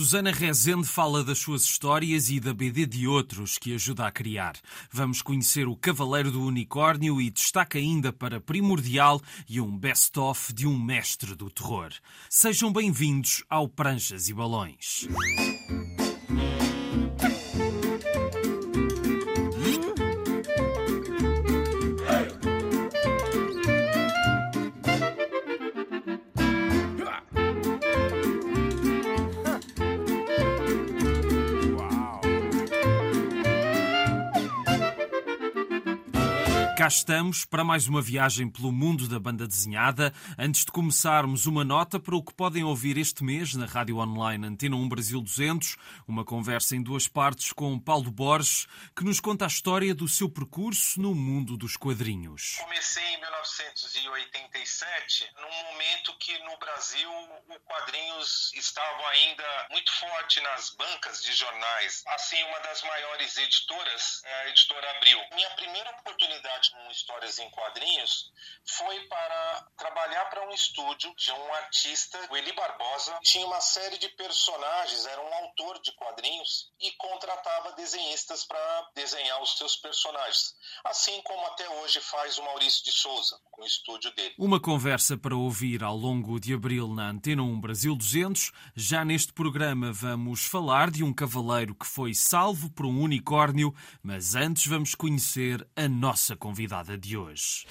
Susana Rezende fala das suas histórias e da BD de outros que ajuda a criar. Vamos conhecer o Cavaleiro do Unicórnio e destaca ainda para Primordial e um best-of de um mestre do terror. Sejam bem-vindos ao Pranchas e Balões. Estamos para mais uma viagem pelo mundo da banda desenhada. Antes de começarmos, uma nota para o que podem ouvir este mês na rádio online Antena 1 Brasil 200, uma conversa em duas partes com Paulo Borges, que nos conta a história do seu percurso no mundo dos quadrinhos. Comecei em 1987, num momento que no Brasil o quadrinhos estava ainda muito forte nas bancas de jornais. Assim, uma das maiores editoras é a editora Abril. Minha primeira oportunidade com histórias em quadrinhos foi para trabalhar para um estúdio de um artista, o Eli Barbosa. Tinha uma série de personagens, era um autor de quadrinhos e contratava desenhistas para desenhar os seus personagens. Assim como até hoje faz o Maurício de Souza, com o estúdio dele. Uma conversa para ouvir ao longo de abril na Antena 1 Brasil 200. Já neste programa vamos falar de um cavaleiro que foi salvo por um unicórnio, mas antes vamos conhecer a nossa convidada de hoje.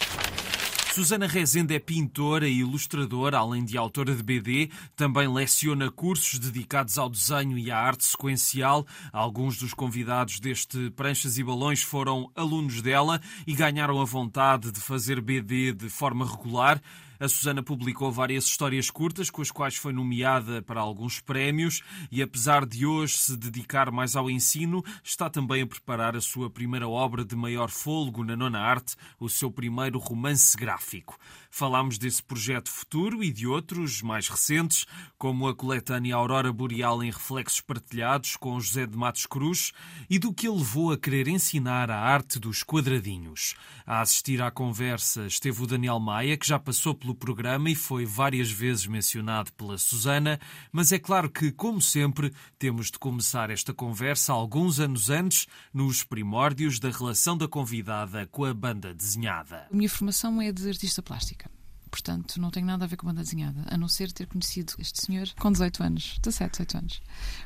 Susana Rezende é pintora e ilustradora, além de autora de BD, também leciona cursos dedicados ao desenho e à arte sequencial. Alguns dos convidados deste Pranchas e Balões foram alunos dela e ganharam a vontade de fazer BD de forma regular. A Susana publicou várias histórias curtas, com as quais foi nomeada para alguns prémios, e apesar de hoje se dedicar mais ao ensino, está também a preparar a sua primeira obra de maior fôlego na nona arte, o seu primeiro romance gráfico. Falámos desse projeto futuro e de outros mais recentes, como a coletânea Aurora Boreal em Reflexos Partilhados com José de Matos Cruz, e do que ele levou a querer ensinar a arte dos quadradinhos. A assistir à conversa esteve o Daniel Maia, que já passou pelo pelo programa e foi várias vezes mencionado pela Susana, mas é claro que, como sempre, temos de começar esta conversa alguns anos antes, nos primórdios da relação da convidada com a banda desenhada. A minha formação é de artista plástica. Portanto, não tenho nada a ver com banda desenhada, a não ser ter conhecido este senhor com 18 anos, 17, 18 anos.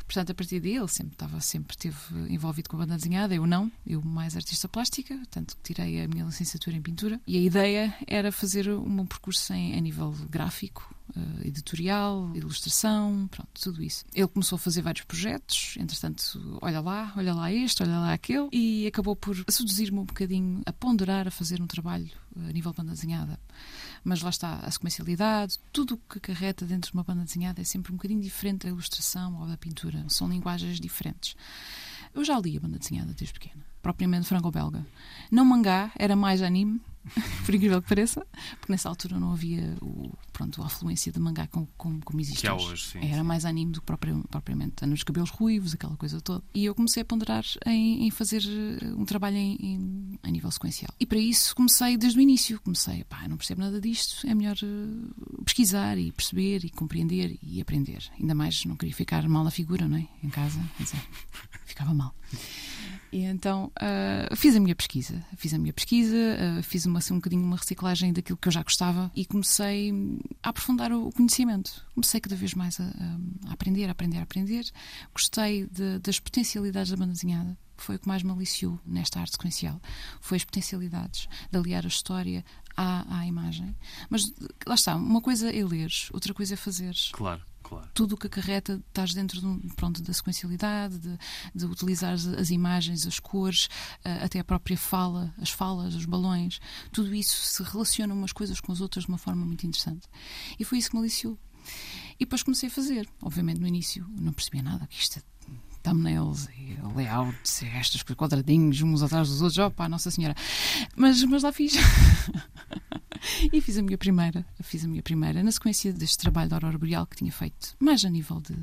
Portanto, a partir daí, ele sempre estava, sempre esteve envolvido com a banda desenhada, eu não, eu mais artista plástica, tanto que tirei a minha licenciatura em pintura. E a ideia era fazer um percurso em, a nível gráfico, uh, editorial, ilustração, pronto, tudo isso. Ele começou a fazer vários projetos, entretanto, olha lá, olha lá este, olha lá aquele, e acabou por seduzir-me um bocadinho a ponderar, a fazer um trabalho uh, a nível banda desenhada. Mas lá está, a sequencialidade, tudo o que carreta dentro de uma banda desenhada é sempre um bocadinho diferente da ilustração ou da pintura. São linguagens diferentes. Eu já li a banda desenhada desde pequena, propriamente franco-belga. Não mangá, era mais anime, por incrível que pareça, porque nessa altura não havia o, pronto, a afluência de mangá como, como, como existe que hoje. hoje sim, Era sim. mais anime do que propriamente, propriamente nos cabelos ruivos, aquela coisa toda. E eu comecei a ponderar em, em fazer eh, um trabalho em, em, a nível sequencial. E para isso comecei desde o início. Comecei, pá, não percebo nada disto, é melhor uh, pesquisar e perceber e compreender e aprender. Ainda mais não queria ficar mal na figura, não é? Em casa, quer dizer, ficava mal. E então uh, fiz a minha pesquisa, fiz a minha pesquisa, uh, fiz uma, assim, um bocadinho uma reciclagem daquilo que eu já gostava e comecei a aprofundar o, conhecimento. Comecei cada vez mais a, a aprender, a aprender, a aprender. Gostei de, das potencialidades da banda desenhada. Foi o que mais me aliciou nesta arte sequencial. Foi as potencialidades de aliar a história à, à imagem. Mas lá está, uma coisa é ler, outra coisa é fazer. Claro. Claro. Tudo o que acarreta, estás dentro de, pronto, da sequencialidade, de, de utilizar as, imagens, as cores, uh, até a própria fala, as falas, os balões, tudo isso se relaciona umas coisas com as outras de uma forma muito interessante. E foi isso que me aliciou. E depois comecei a fazer. Obviamente, no início não percebia nada, que isto é thumbnails e layouts e estas quadradinhos uns atrás dos outros, opa, Nossa Senhora. Mas, mas lá fiz. e fiz a minha primeira, fiz a minha primeira na sequência deste trabalho da Aurora Boreal que tinha feito mais a nível de,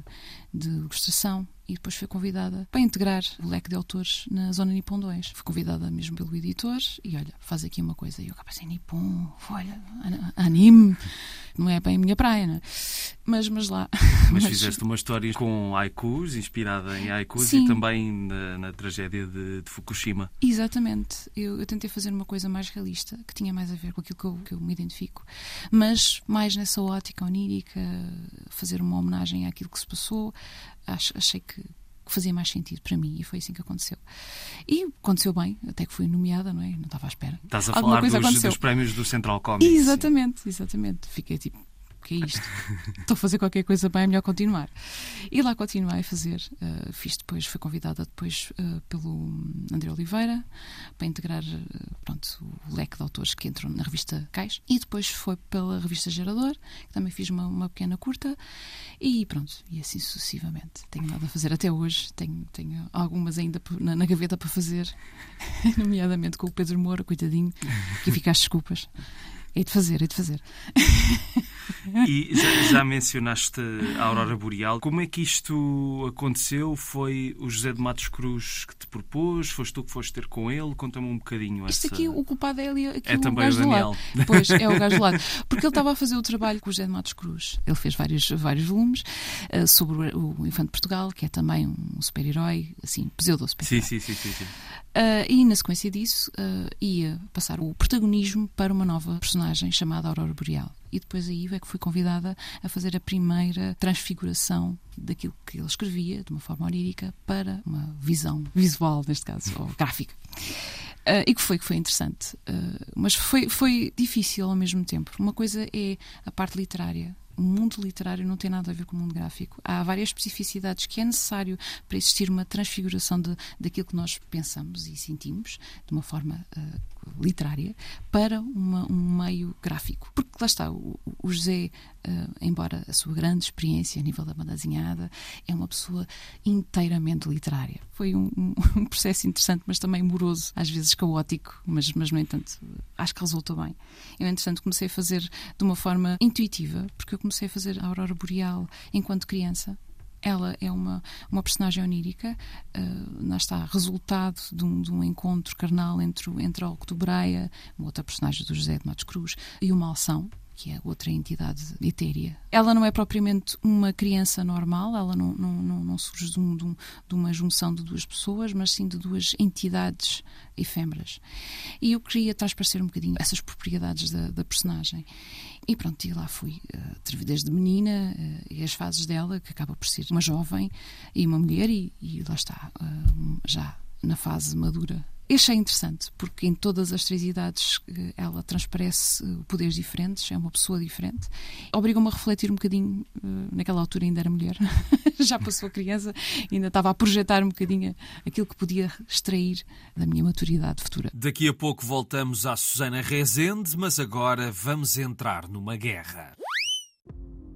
de ilustração e depois fui convidada para integrar o leque de autores na Zona Nippon 2. Fui convidada mesmo pelo editor e olha, faz aqui uma coisa. E eu pensei, Nippon, olha, anime, não é bem a minha praia, né? Mas, mas lá. Mas, mas fizeste uma história com haikus, inspirada em haikus Sim. e também na, na tragédia de, de, Fukushima. Exatamente. Eu, eu, tentei fazer uma coisa mais realista, que tinha mais a ver com aquilo que eu, que eu me identifico, mas mais nessa ótica onírica, fazer uma homenagem àquilo que se passou. Acho, achei que, fazia mais sentido para mim e foi assim que aconteceu. E aconteceu bem, até que fui nomeada, não é? Não estava à espera. Estás a Alguma falar dos, dos, prémios do Central Comics. Exatamente, exatamente. Fiquei tipo, que é isto? Estou a fazer qualquer coisa bem, é melhor continuar. E lá continuei a fazer. Uh, fiz depois, fui convidada depois uh, pelo André Oliveira para integrar uh, pronto, o leque de autores que entram na revista Cais. E depois foi pela revista Gerador, que também fiz uma, uma pequena curta. E pronto, e assim sucessivamente. Tenho nada a fazer até hoje. Tenho, tenho algumas ainda na, na gaveta para fazer, nomeadamente com o Pedro Moura, coitadinho, que fica às desculpas. Hei de fazer, hei de fazer. E já, já, mencionaste a Aurora Boreal. Como é que isto aconteceu? Foi o José de Matos Cruz que te propôs? Foste tu que foste ter com ele? Conta-me um bocadinho Isto essa... aqui, o culpado é ali. é o também o Daniel. Pois, é o gajo do lado. Porque ele estava a fazer o trabalho com o José de Matos Cruz. Ele fez vários, vários volumes uh, sobre o, o Infante de Portugal, que é também um super-herói, assim, pseudo-super-herói. Sim, sim, sim. sim, sim. Uh, e na sequência disso uh, ia passar o protagonismo para uma nova personagem chamada Aurora Boreal e depois aí é que fui convidada a fazer a primeira transfiguração daquilo que ele escrevia, de uma forma onírica, para uma visão visual, neste caso, ou gráfica. Uh, e que foi que foi interessante. Uh, mas foi, foi difícil ao mesmo tempo. Uma coisa é a parte literária, o mundo literário não tem nada a ver com o mundo gráfico. Há várias especificidades que é necessário para existir uma transfiguração de, daquilo que nós pensamos e sentimos de uma forma uh, literária para uma, um meio gráfico. Porque lá está, o, o José, uh, embora a sua grande experiência a nível da banda desenhada, é uma pessoa inteiramente literária. Foi um, um, um, processo interessante, mas também moroso, às vezes caótico, mas, mas no entanto, acho que resultou bem. Eu, entretanto, comecei a fazer de uma forma intuitiva, porque eu comecei a fazer a Aurora Boreal enquanto criança ela é uma, uma personagem onírica, uh, está, resultado de um, de um, encontro carnal entre, entre a Octobreia, uma outra personagem do José de Matos Cruz, e o Malsão, que é outra entidade etérea. Ela não é propriamente uma criança normal, ela não, não, não, não surge de, um, de, um, de, uma junção de duas pessoas, mas sim de duas entidades efêmeras. E eu queria transparecer um bocadinho essas propriedades da, da personagem. E pronto, e lá fui, uh, desde menina, uh, e as fases dela, que acaba por ser uma jovem e uma mulher, e, e lá está, uh, já na fase madura Achei interessante, porque em todas as três idades eh, ela transparece eh, poderes diferentes, é uma pessoa diferente. Obriga-me a refletir um bocadinho, eh, naquela altura ainda era mulher, já passou a criança, ainda estava a projetar um bocadinho aquilo que podia extrair da minha maturidade futura. Daqui a pouco voltamos à Susana Rezende, mas agora vamos entrar numa guerra.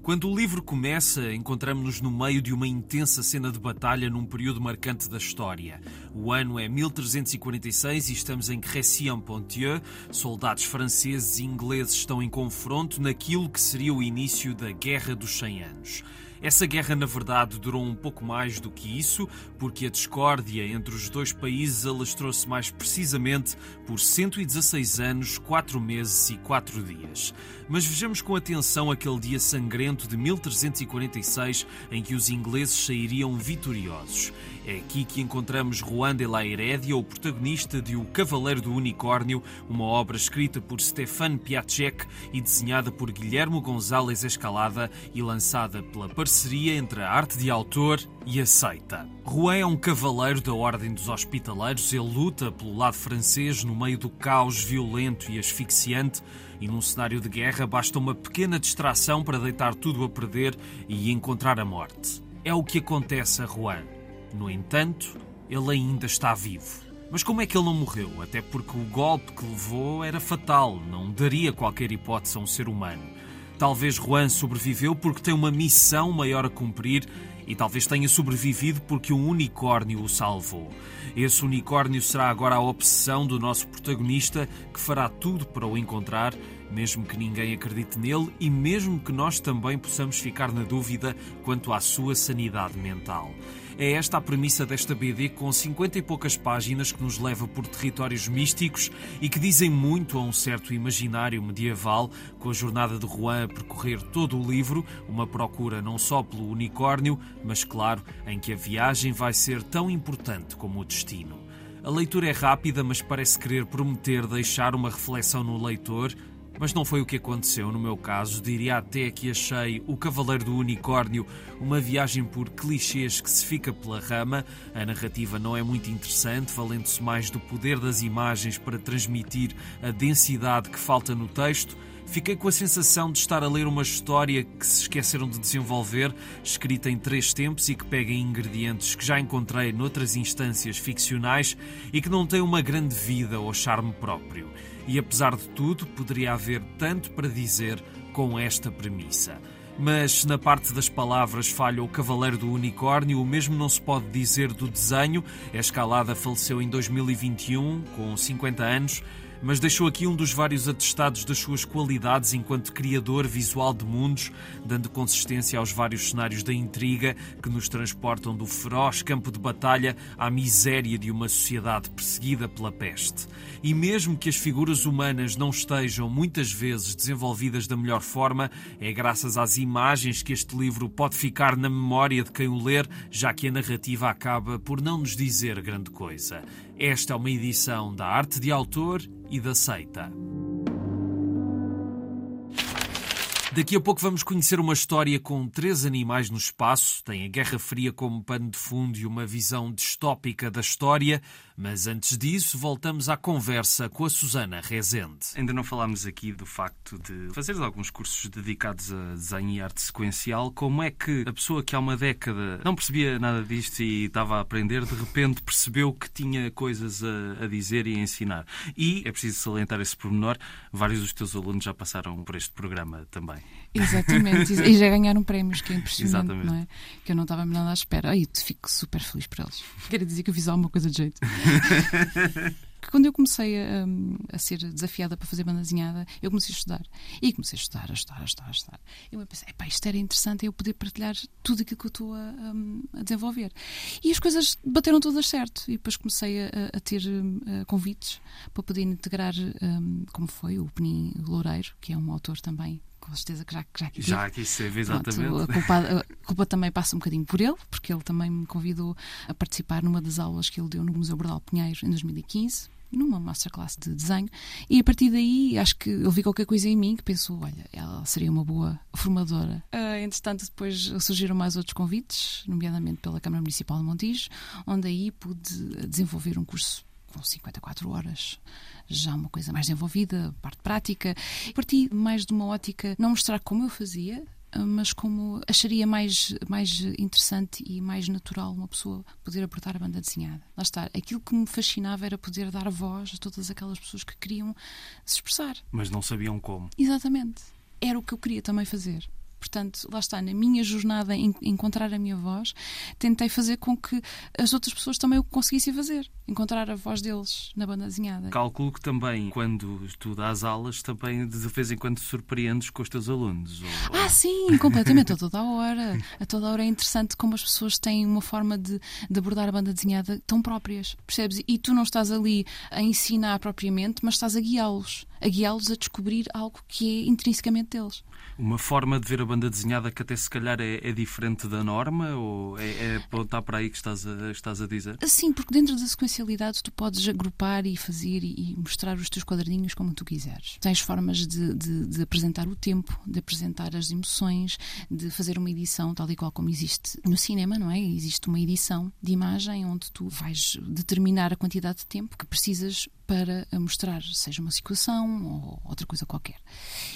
Quando o livro começa, encontramos-nos no meio de uma intensa cena de batalha num período marcante da história. O ano é 1346 e estamos em Crécy-en-Ponthieu. Soldados franceses e ingleses estão em confronto naquilo que seria o início da Guerra dos Cem Anos. Essa guerra, na verdade, durou um pouco mais do que isso, porque a discórdia entre os dois países alastrou-se mais precisamente por 116 anos, 4 meses e 4 dias. Mas vejamos com atenção aquele dia sangrento de 1346 em que os ingleses sairiam vitoriosos. É aqui que encontramos Juan de la Heredia, o protagonista de O Cavaleiro do Unicórnio, uma obra escrita por Stefan Piatek e desenhada por Guilhermo González Escalada e lançada pela parceria entre a arte de autor e a seita. Juan é um cavaleiro da Ordem dos Hospitaleiros, ele luta pelo lado francês no meio do caos violento e asfixiante e num cenário de guerra basta uma pequena distração para deitar tudo a perder e encontrar a morte. É o que acontece a Juan. No entanto, ele ainda está vivo. Mas como é que ele não morreu? Até porque o golpe que levou era fatal, não daria qualquer hipótese a um ser humano. Talvez Juan sobreviveu porque tem uma missão maior a cumprir e talvez tenha sobrevivido porque um unicórnio o salvou. Esse unicórnio será agora a obsessão do nosso protagonista que fará tudo para o encontrar, mesmo que ninguém acredite nele e mesmo que nós também possamos ficar na dúvida quanto à sua sanidade mental. É esta a premissa desta BD com 50 e poucas páginas que nos leva por territórios místicos e que dizem muito a um certo imaginário medieval, com a jornada de Juan a percorrer todo o livro, uma procura não só pelo unicórnio, mas claro, em que a viagem vai ser tão importante como o destino. A leitura é rápida, mas parece querer prometer deixar uma reflexão no leitor. Mas não foi o que aconteceu no meu caso. Diria até que achei O Cavaleiro do Unicórnio uma viagem por clichês que se fica pela rama. A narrativa não é muito interessante, valendo-se mais do poder das imagens para transmitir a densidade que falta no texto. Fiquei com a sensação de estar a ler uma história que se esqueceram de desenvolver, escrita em três tempos e que pega ingredientes que já encontrei noutras instâncias ficcionais e que não tem uma grande vida ou charme próprio. E apesar de tudo, poderia haver tanto para dizer com esta premissa. Mas na parte das palavras falha o Cavaleiro do Unicórnio, o mesmo não se pode dizer do desenho. A escalada faleceu em 2021, com 50 anos mas deixou aqui um dos vários atestados das suas qualidades enquanto criador visual de mundos, dando consistência aos vários cenários da intriga que nos transportam do feroz campo de batalha à miséria de uma sociedade perseguida pela peste. E mesmo que as figuras humanas não estejam muitas vezes desenvolvidas da melhor forma, é graças às imagens que este livro pode ficar na memória de quem o ler, já que a narrativa acaba por não nos dizer grande coisa. Esta é uma edição da Arte de Autor e da Seita. Daqui a pouco vamos conhecer uma história com três animais no espaço. Tem a Guerra Fria como pano de fundo e uma visão distópica da história. Mas antes disso, voltamos à conversa com a Susana Rezende. Ainda não falámos aqui do facto de fazer alguns cursos dedicados a desenho e arte sequencial. Como é que a pessoa que há uma década não percebia nada disto e estava a aprender, de repente percebeu que tinha coisas a, a dizer e a ensinar? E é preciso salientar esse pormenor: vários dos teus alunos já passaram por este programa também. Exatamente, e já ganharam prémios, que é impressionante, Exatamente. não é? Que eu não estava nada à espera. Aí fico super feliz por eles. Quero dizer que eu fiz alguma coisa de jeito. Quando eu comecei a, a, ser desafiada para fazer banda desenhada, eu comecei a estudar. E comecei a estudar, a estudar, a estudar, a estudar. E eu pensei, isto era interessante eu poder partilhar tudo aquilo que eu estou a, a, desenvolver. E as coisas bateram todas certo. E depois comecei a, a ter convites para poder integrar, um, como foi, o Penin Loureiro, que é um autor também com certeza que já, já aqui Já aqui esteve, exatamente. Pronto, a, culpa, a, culpa, também passa um bocadinho por ele, porque ele também me convidou a participar numa das aulas que ele deu no Museu Bordal Pinheiro em 2015 numa masterclass de desenho e a partir daí acho que ele viu qualquer coisa em mim que pensou, olha, ela seria uma boa formadora. Uh, entretanto, depois surgiram mais outros convites, nomeadamente pela Câmara Municipal de Montijo, onde aí pude desenvolver um curso com 54 horas já uma coisa mais desenvolvida, parte prática. Parti mais de uma ótica não mostrar como eu fazia, mas como acharia mais, mais interessante e mais natural uma pessoa poder abordar a banda desenhada. Lá está, aquilo que me fascinava era poder dar voz a todas aquelas pessoas que queriam se expressar. Mas não sabiam como. Exatamente. Era o que eu queria também fazer. Portanto, lá está, na minha jornada em encontrar a minha voz, tentei fazer com que as outras pessoas também o conseguissem fazer, encontrar a voz deles na banda desenhada. Calculo que também, quando tu dás aulas, também de vez em quando surpreendes com os teus alunos. Ou... Ah, sim, completamente, a toda a hora. A toda a hora é interessante como as pessoas têm uma forma de, de abordar a banda desenhada tão próprias, percebes? E tu não estás ali a ensinar propriamente, mas estás a guiá-los, a guiá-los a descobrir algo que é intrinsecamente deles uma forma de ver a banda desenhada que até se calhar é, é diferente da norma? Ou é, é apontar para aí que estás a, estás a dizer? Sim, porque dentro da sequencialidade tu podes agrupar e fazer e, mostrar os teus quadradinhos como tu quiseres. Tens formas de, de, de, apresentar o tempo, de apresentar as emoções, de fazer uma edição tal e qual como existe no cinema, não é? Existe uma edição de imagem onde tu vais determinar a quantidade de tempo que precisas para mostrar, seja uma situação ou outra coisa qualquer.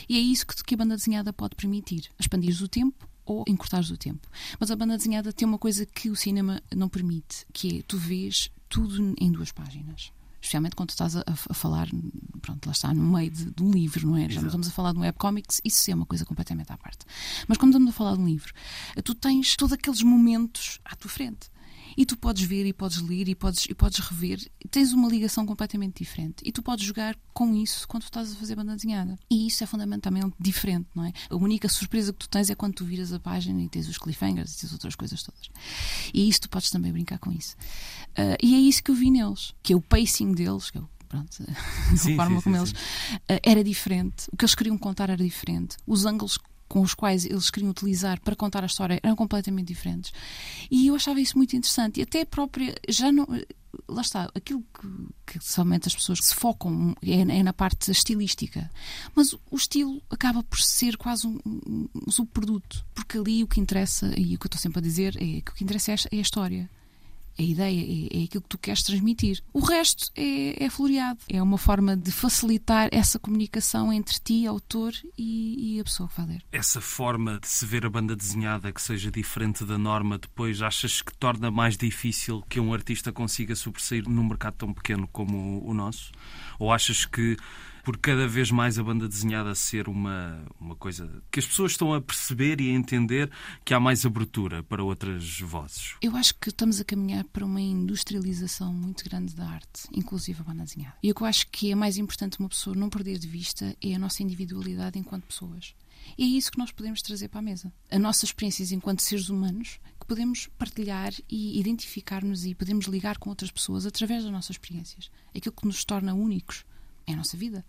E é isso que, que a banda desenhada pode permitir: expandir o tempo ou encurtar o tempo. Mas a banda desenhada tem uma coisa que o cinema não permite, que é tu vês tudo em duas páginas. Especialmente quando estás a, a, falar, pronto, lá está, no meio de, de um livro, não é? Exato. Já não estamos a falar de um webcomics, isso é uma coisa completamente à parte. Mas quando estamos a falar de um livro, tu tens todos aqueles momentos à tua frente. E tu podes ver e podes ler e podes, e podes rever. Tens uma ligação completamente diferente. E tu podes jogar com isso quando tu estás a fazer banda desenhada. E isso é fundamentalmente diferente, não é? A única surpresa que tu tens é quando tu viras a página e tens os cliffhangers e tens outras coisas todas. E isso tu podes também brincar com isso. Uh, e é isso que eu vi neles, que é o pacing deles, que é o pronto, sim, a forma sim, como sim, eles uh, era diferente, o que eles queriam contar era diferente, os ângulos com os quais eles queriam utilizar para contar a história eram completamente diferentes. E eu achava isso muito interessante. E até a própria. Já não. Lá está, aquilo que, que somente as pessoas se focam é, é, na parte estilística. Mas o estilo acaba por ser quase um, um subproduto. Porque ali o que interessa, e o que eu estou sempre a dizer, é que o que interessa é a, é a história a ideia, é, é aquilo que tu queres transmitir. O resto é, é floreado. É uma forma de facilitar essa comunicação entre ti, autor, e, e, a pessoa que vai ler. Essa forma de se ver a banda desenhada que seja diferente da norma, depois achas que torna mais difícil que um artista consiga sobressair num mercado tão pequeno como o nosso? Ou achas que por cada vez mais a banda desenhada ser uma, uma coisa que as pessoas estão a perceber e a entender que há mais abertura para outras vozes? Eu acho que estamos a caminhar para uma industrialização muito grande da arte, inclusive a banda desenhada. E o que eu acho que é mais importante uma pessoa não perder de vista é a nossa individualidade enquanto pessoas. E é isso que nós podemos trazer para a mesa. A nossa experiência enquanto seres humanos, que podemos partilhar e identificar-nos e podemos ligar com outras pessoas através das nossas experiências. Aquilo que nos torna únicos é a nossa vida.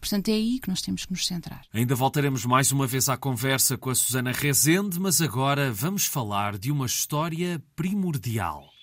Portanto, é aí que nós temos que nos centrar. Ainda voltaremos mais uma vez à conversa com a Susana Rezende, mas agora vamos falar de uma história primordial.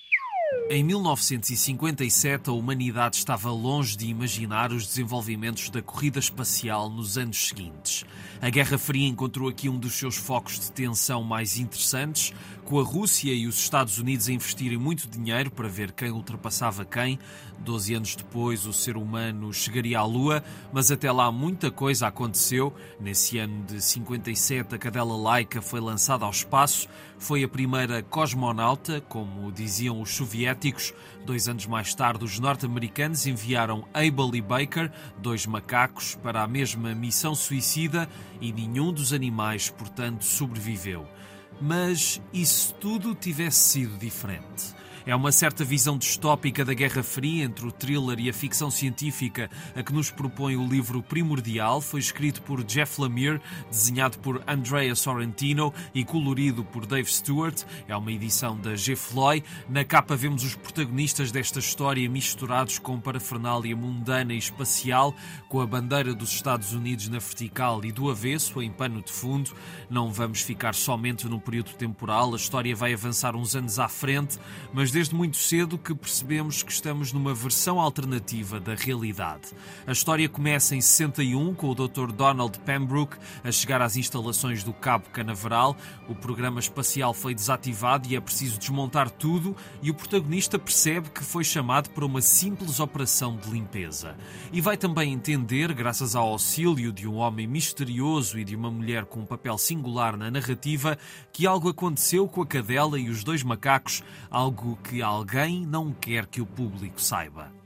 Em 1957, a humanidade estava longe de imaginar os desenvolvimentos da corrida espacial nos anos seguintes. A Guerra Fria encontrou aqui um dos seus focos de tensão mais interessantes, com a Rússia e os Estados Unidos a investirem muito dinheiro para ver quem ultrapassava quem. Doze anos depois, o ser humano chegaria à Lua, mas até lá muita coisa aconteceu. Nesse ano de 57, a cadela Laika foi lançada ao espaço. Foi a primeira cosmonauta, como diziam os soviéticos. Dois anos mais tarde, os norte-americanos enviaram Abel e Baker, dois macacos, para a mesma missão suicida e nenhum dos animais, portanto, sobreviveu. Mas e se tudo tivesse sido diferente? É uma certa visão distópica da Guerra Fria entre o thriller e a ficção científica a que nos propõe o livro Primordial. Foi escrito por Jeff Lemire, desenhado por Andrea Sorrentino e colorido por Dave Stewart. É uma edição da G. Floyd. Na capa vemos os protagonistas desta história misturados com parafernália mundana e espacial, com a bandeira dos Estados Unidos na vertical e do avesso, em pano de fundo. Não vamos ficar somente num período temporal, a história vai avançar uns anos à frente, mas desde muito cedo que percebemos que estamos numa versão alternativa da realidade. A história começa em 61 com o Dr. Donald Pembroke a chegar às instalações do Cabo Canaveral. O programa espacial foi desativado e é preciso desmontar tudo e o protagonista percebe que foi chamado para uma simples operação de limpeza. E vai também entender, graças ao auxílio de um homem misterioso e de uma mulher com um papel singular na narrativa, que algo aconteceu com a cadela e os dois macacos, algo que alguém não quer que o público saiba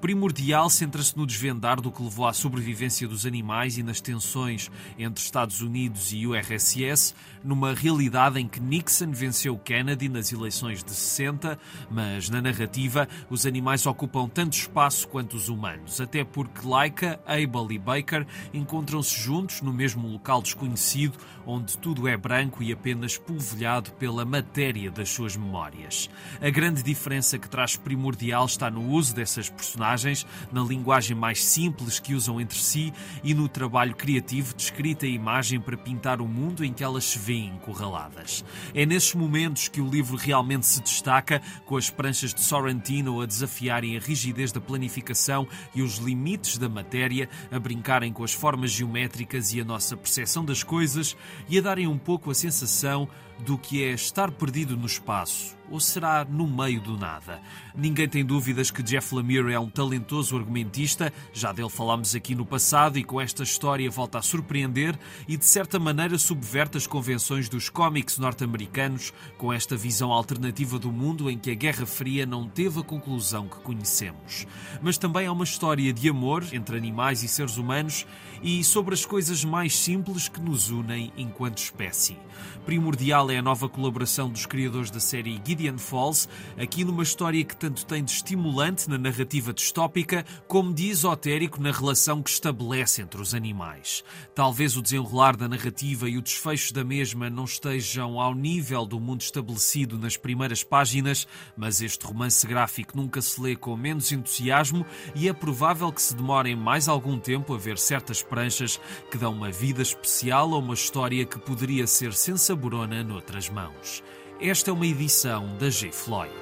primordial centra-se no desvendar do que levou à sobrevivência dos animais e nas tensões entre Estados Unidos e URSS, numa realidade em que Nixon venceu Kennedy nas eleições de 60, mas na narrativa os animais ocupam tanto espaço quanto os humanos, até porque Laika, Abel e Baker encontram-se juntos no mesmo local desconhecido, onde tudo é branco e apenas polvilhado pela matéria das suas memórias. A grande diferença que traz primordial está no uso dessas personagens personagens, na linguagem mais simples que usam entre si e no trabalho criativo de escrita e imagem para pintar o mundo em que elas se veem encurraladas. É nesses momentos que o livro realmente se destaca, com as pranchas de Sorrentino a desafiarem a rigidez da planificação e os limites da matéria, a brincarem com as formas geométricas e a nossa percepção das coisas e a darem um pouco a sensação do que é estar perdido no espaço ou será no meio do nada? Ninguém tem dúvidas que Jeff Lemire é um talentoso argumentista, já dele falámos aqui no passado e com esta história volta a surpreender e de certa maneira subverte as convenções dos cómics norte-americanos com esta visão alternativa do mundo em que a Guerra Fria não teve a conclusão que conhecemos. Mas também é uma história de amor entre animais e seres humanos e sobre as coisas mais simples que nos unem enquanto espécie. Primordial é a nova colaboração dos criadores da série Gideon Falls, aqui numa história que tanto tem de estimulante na narrativa distópica, como de esotérico na relação que estabelece entre os animais. Talvez o desenrolar da narrativa e o desfecho da mesma não estejam ao nível do mundo estabelecido nas primeiras páginas, mas este romance gráfico nunca se lê com menos entusiasmo e é provável que se demorem mais algum tempo a ver certas pranchas que dão uma vida especial a uma história que poderia ser sensaborona noutras mãos. Esta é uma edição da G. Floyd.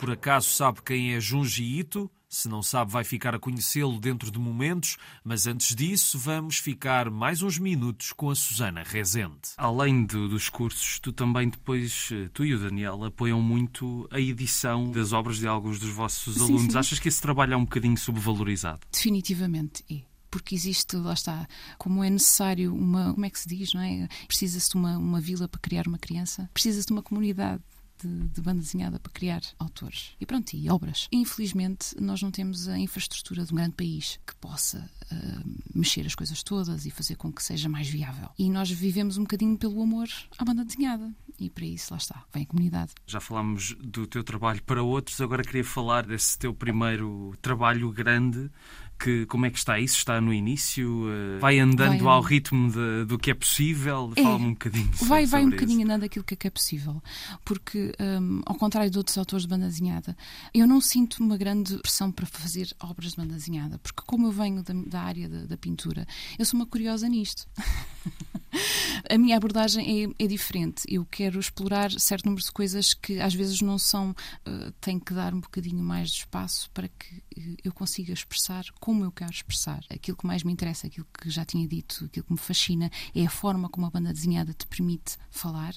Por acaso sabe quem é Junji Ito? Se não sabe, vai ficar a conhecê-lo dentro de momentos, mas antes disso, vamos ficar mais uns minutos com a Susana Rezende. Além do, dos cursos, tu também depois, eh, tu e o Daniel, apoiam muito a edição das obras de alguns dos vossos Sim, alunos. sim. Achas que esse trabalho é um bocadinho subvalorizado? Definitivamente é. Porque existe, lá está, como é necessário uma. Como é que se diz, não é? Precisa-se de uma, uma vila para criar uma criança, precisa-se de uma comunidade. De, de banda desenhada para criar autores e pronto, e obras. Infelizmente, nós não temos a infraestrutura de um grande país que possa ah, mexer as coisas todas e fazer com que seja mais viável. E nós vivemos um bocadinho pelo amor à banda desenhada. E para isso, lá está, vem a comunidade. Já falámos do teu trabalho para outros, agora queria falar desse teu primeiro trabalho grande. Que, como é que está isso? Está no início? Eh, Vai andando Vai ao ritmo de- do que é possível? É. Fala-me um bocadinho Vai, vai um bocadinho andando aquilo que é, que é possível. Porque, hum, ao contrário de outros autores de banda desenhada, eu não sinto uma grande pressão para fazer obras de banda desenhada. Porque, como eu venho da, da área da, da pintura, eu sou uma curiosa nisto. A minha abordagem é, é diferente. Eu quero explorar certo número de coisas que às vezes não são. Uh, tenho que dar um bocadinho mais de espaço para que uh, eu consiga expressar como eu quero expressar. Aquilo que mais me interessa, aquilo que já tinha dito, aquilo que me fascina, é a forma como a banda desenhada te permite falar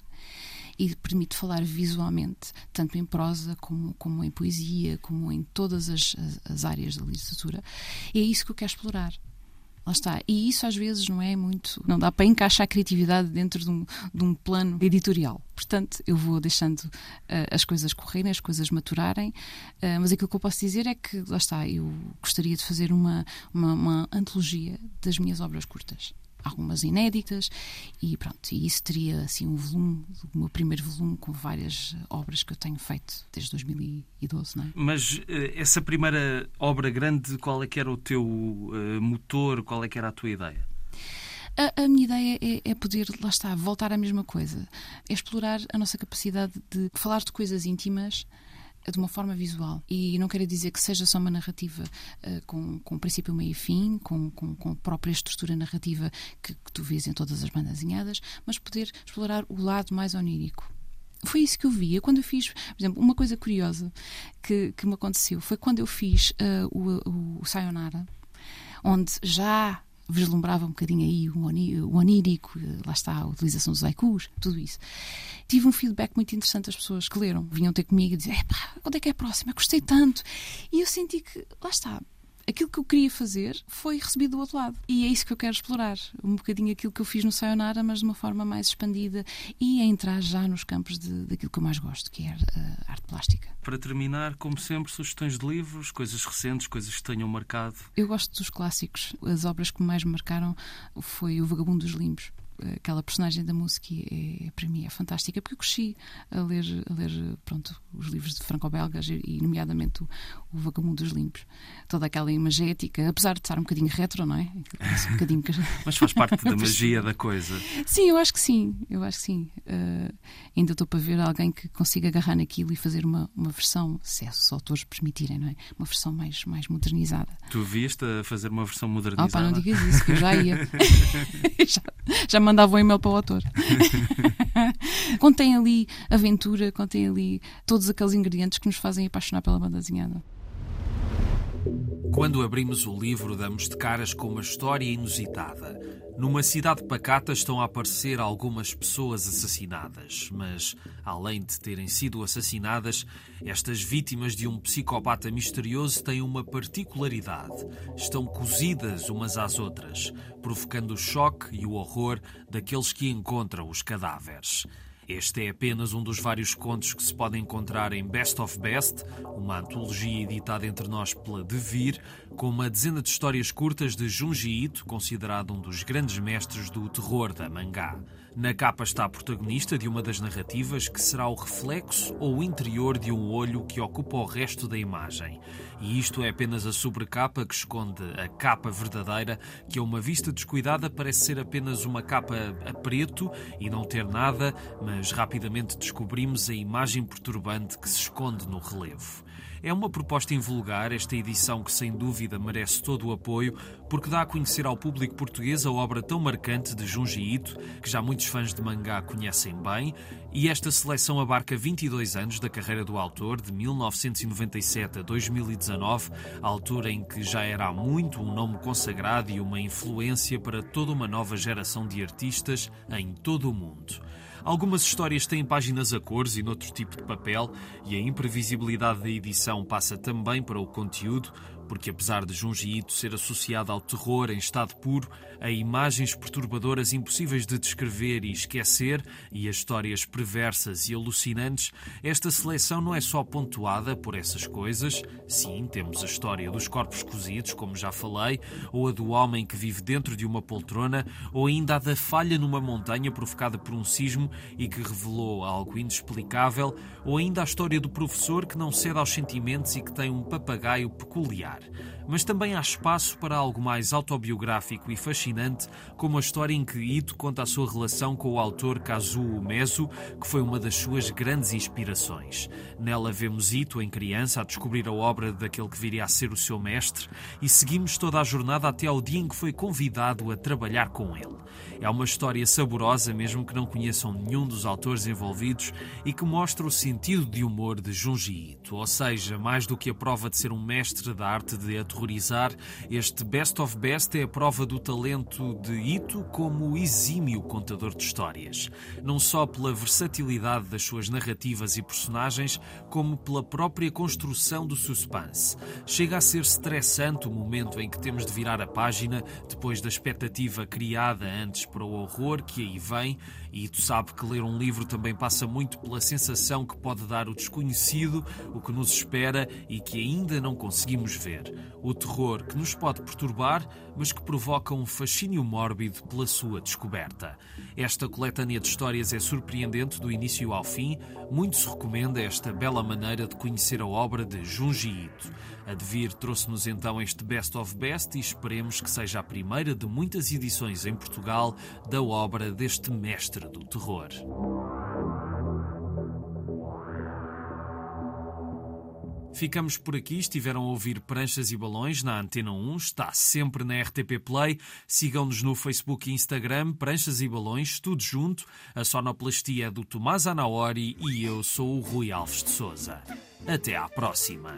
e permite falar visualmente, tanto em prosa como, como em poesia, como em todas as, as, as áreas da literatura. E é isso que eu quero explorar. Lá está. E isso às vezes não é muito. Não dá para encaixar a criatividade dentro de um, de um plano editorial. Portanto, eu vou deixando uh, as coisas correrem, as coisas maturarem. Uh, mas aquilo que eu posso dizer é que, lá está, eu gostaria de fazer uma, uma, uma antologia das minhas obras curtas algumas inéditas e pronto, e isso teria assim um volume, o meu primeiro volume com várias obras que eu tenho feito desde 2012, não é? Mas eh, essa primeira obra grande, qual é que era o teu eh, motor? Qual é que era a tua ideia? A, a minha ideia é, é poder, lá está, voltar à mesma coisa. É explorar a nossa capacidade de falar de coisas íntimas de uma forma visual. E não quero dizer que seja só uma narrativa uh, com, com princípio, meio e fim, com, com, com a própria estrutura narrativa que, que tu vês em todas as bandas desenhadas, mas poder explorar o lado mais onírico. Foi isso que eu vi. Eu, quando eu fiz, por exemplo, uma coisa curiosa que, que me aconteceu foi quando eu fiz uh, o, o Sayonara, onde já vislumbrava um bocadinho aí o, onírico, lá está, a utilização dos haikus, tudo isso. Tive um feedback muito interessante das pessoas que leram, vinham ter comigo e pá, quando é que é a próxima? Gostei tanto. E eu senti que, lá está, aquilo que eu queria fazer foi recebido do outro lado. E é isso que eu quero explorar. Um bocadinho aquilo que eu fiz no Sayonara, mas de uma forma mais expandida e a entrar já nos campos de, daquilo que eu mais gosto, que é a arte plástica. Para terminar, como sempre, sugestões de livros, coisas recentes, coisas que tenham marcado. Eu gosto dos clássicos. As obras que mais me marcaram foi O Vagabundo dos Limbos aquela personagem da música é, para mim é fantástica porque eu cresci a ler a ler pronto os livros de franco-belgas e nomeadamente o, o Vagabundo dos Limpos. Toda aquela imagética apesar de estar um bocadinho retro não é? Um bocadinho... mas faz parte da magia da coisa. Sim eu acho que sim eu acho que sim. Uh, ainda estou para ver alguém que consiga agarrar naquilo e fazer uma, uma versão se os autores permitirem não é? Uma versão mais mais modernizada. Tu vieste a fazer uma versão modernizada oh, pá, não digas isso que eu já ia. Já, já mandava um e-mail para o autor. contém ali aventura, contém ali todos aqueles ingredientes que nos fazem apaixonar pela banda desenhada. Quando abrimos o livro, damos de caras com uma história inusitada. Numa cidade pacata estão a aparecer algumas pessoas assassinadas, mas, além de terem sido assassinadas, estas vítimas de um psicopata misterioso têm uma particularidade. Estão cozidas umas às outras, provocando o choque e o horror daqueles que encontram os cadáveres. Este é apenas um dos vários contos que se podem encontrar em Best of Best, uma antologia editada entre nós pela Devir, com uma dezena de histórias curtas de Junji Ito, considerado um dos grandes mestres do terror da mangá. Na capa está a protagonista de uma das narrativas que será o reflexo ou o interior de um olho que ocupa o resto da imagem. E isto é apenas a sobrecapa que esconde a capa verdadeira, que a uma vista descuidada parece ser apenas uma capa a preto e não ter nada, mas rapidamente descobrimos a imagem perturbante que se esconde no relevo. É uma proposta invulgar, esta edição que sem dúvida merece todo o apoio, porque dá a conhecer ao público português a obra tão marcante de Junji Ito, que já muitos fãs de mangá conhecem bem, e esta seleção abarca 22 anos da carreira do autor, de 1997 a 2019, a altura em que já era há muito um nome consagrado e uma influência para toda uma nova geração de artistas em todo o mundo. Algumas histórias têm páginas a cores e noutro tipo de papel, e a imprevisibilidade da edição passa também para o conteúdo, porque apesar de Junji Ito ser associado ao terror em estado puro, a imagens perturbadoras impossíveis de descrever e esquecer e as histórias perversas e alucinantes, esta seleção não é só pontuada por essas coisas. Sim, temos a história dos corpos cozidos, como já falei, ou a do homem que vive dentro de uma poltrona, ou ainda a da falha numa montanha provocada por um sismo e que revelou algo inexplicável, ou ainda a história do professor que não cede aos sentimentos e que tem um papagaio peculiar. that. Mas também há espaço para algo mais autobiográfico e fascinante, como a história em que Ito conta a sua relação com o autor Kazuo Mezu, que foi uma das suas grandes inspirações. Nela vemos Ito, em criança, a descobrir a obra daquele que viria a ser o seu mestre e seguimos toda a jornada até ao dia em que foi convidado a trabalhar com ele. É uma história saborosa, mesmo que não conheçam nenhum dos autores envolvidos, e que mostra o sentido de humor de Junji Ito, ou seja, mais do que a prova de ser um mestre da arte de aterrorizar, este Best of Best é a prova do talento de Ito como exímio contador de histórias. Não só pela versatilidade das suas narrativas e personagens, como pela própria construção do suspense. Chega a ser estressante o momento em que temos de virar a página depois da expectativa criada antes para o horror que aí vem, e tu sabe que ler um livro também passa muito pela sensação que pode dar o desconhecido, o que nos espera e que ainda não conseguimos ver. O terror que nos pode perturbar, mas que provoca um fascínio mórbido pela sua descoberta. Esta coletânea de histórias é surpreendente do início ao fim, muito se recomenda esta bela maneira de conhecer a obra de Junji Ito. A Devir trouxe-nos então este Best of Best e esperemos que seja a primeira de muitas edições em Portugal da obra deste mestre do terror. Ficamos por aqui. Estiveram a ouvir Pranchas e Balões na Antena 1. Está sempre na RTP Play. Sigam-nos no Facebook e Instagram. Pranchas e Balões, tudo junto. A sonoplastia é do Tomás Anaori e eu sou o Rui Alves de Souza. Até à próxima.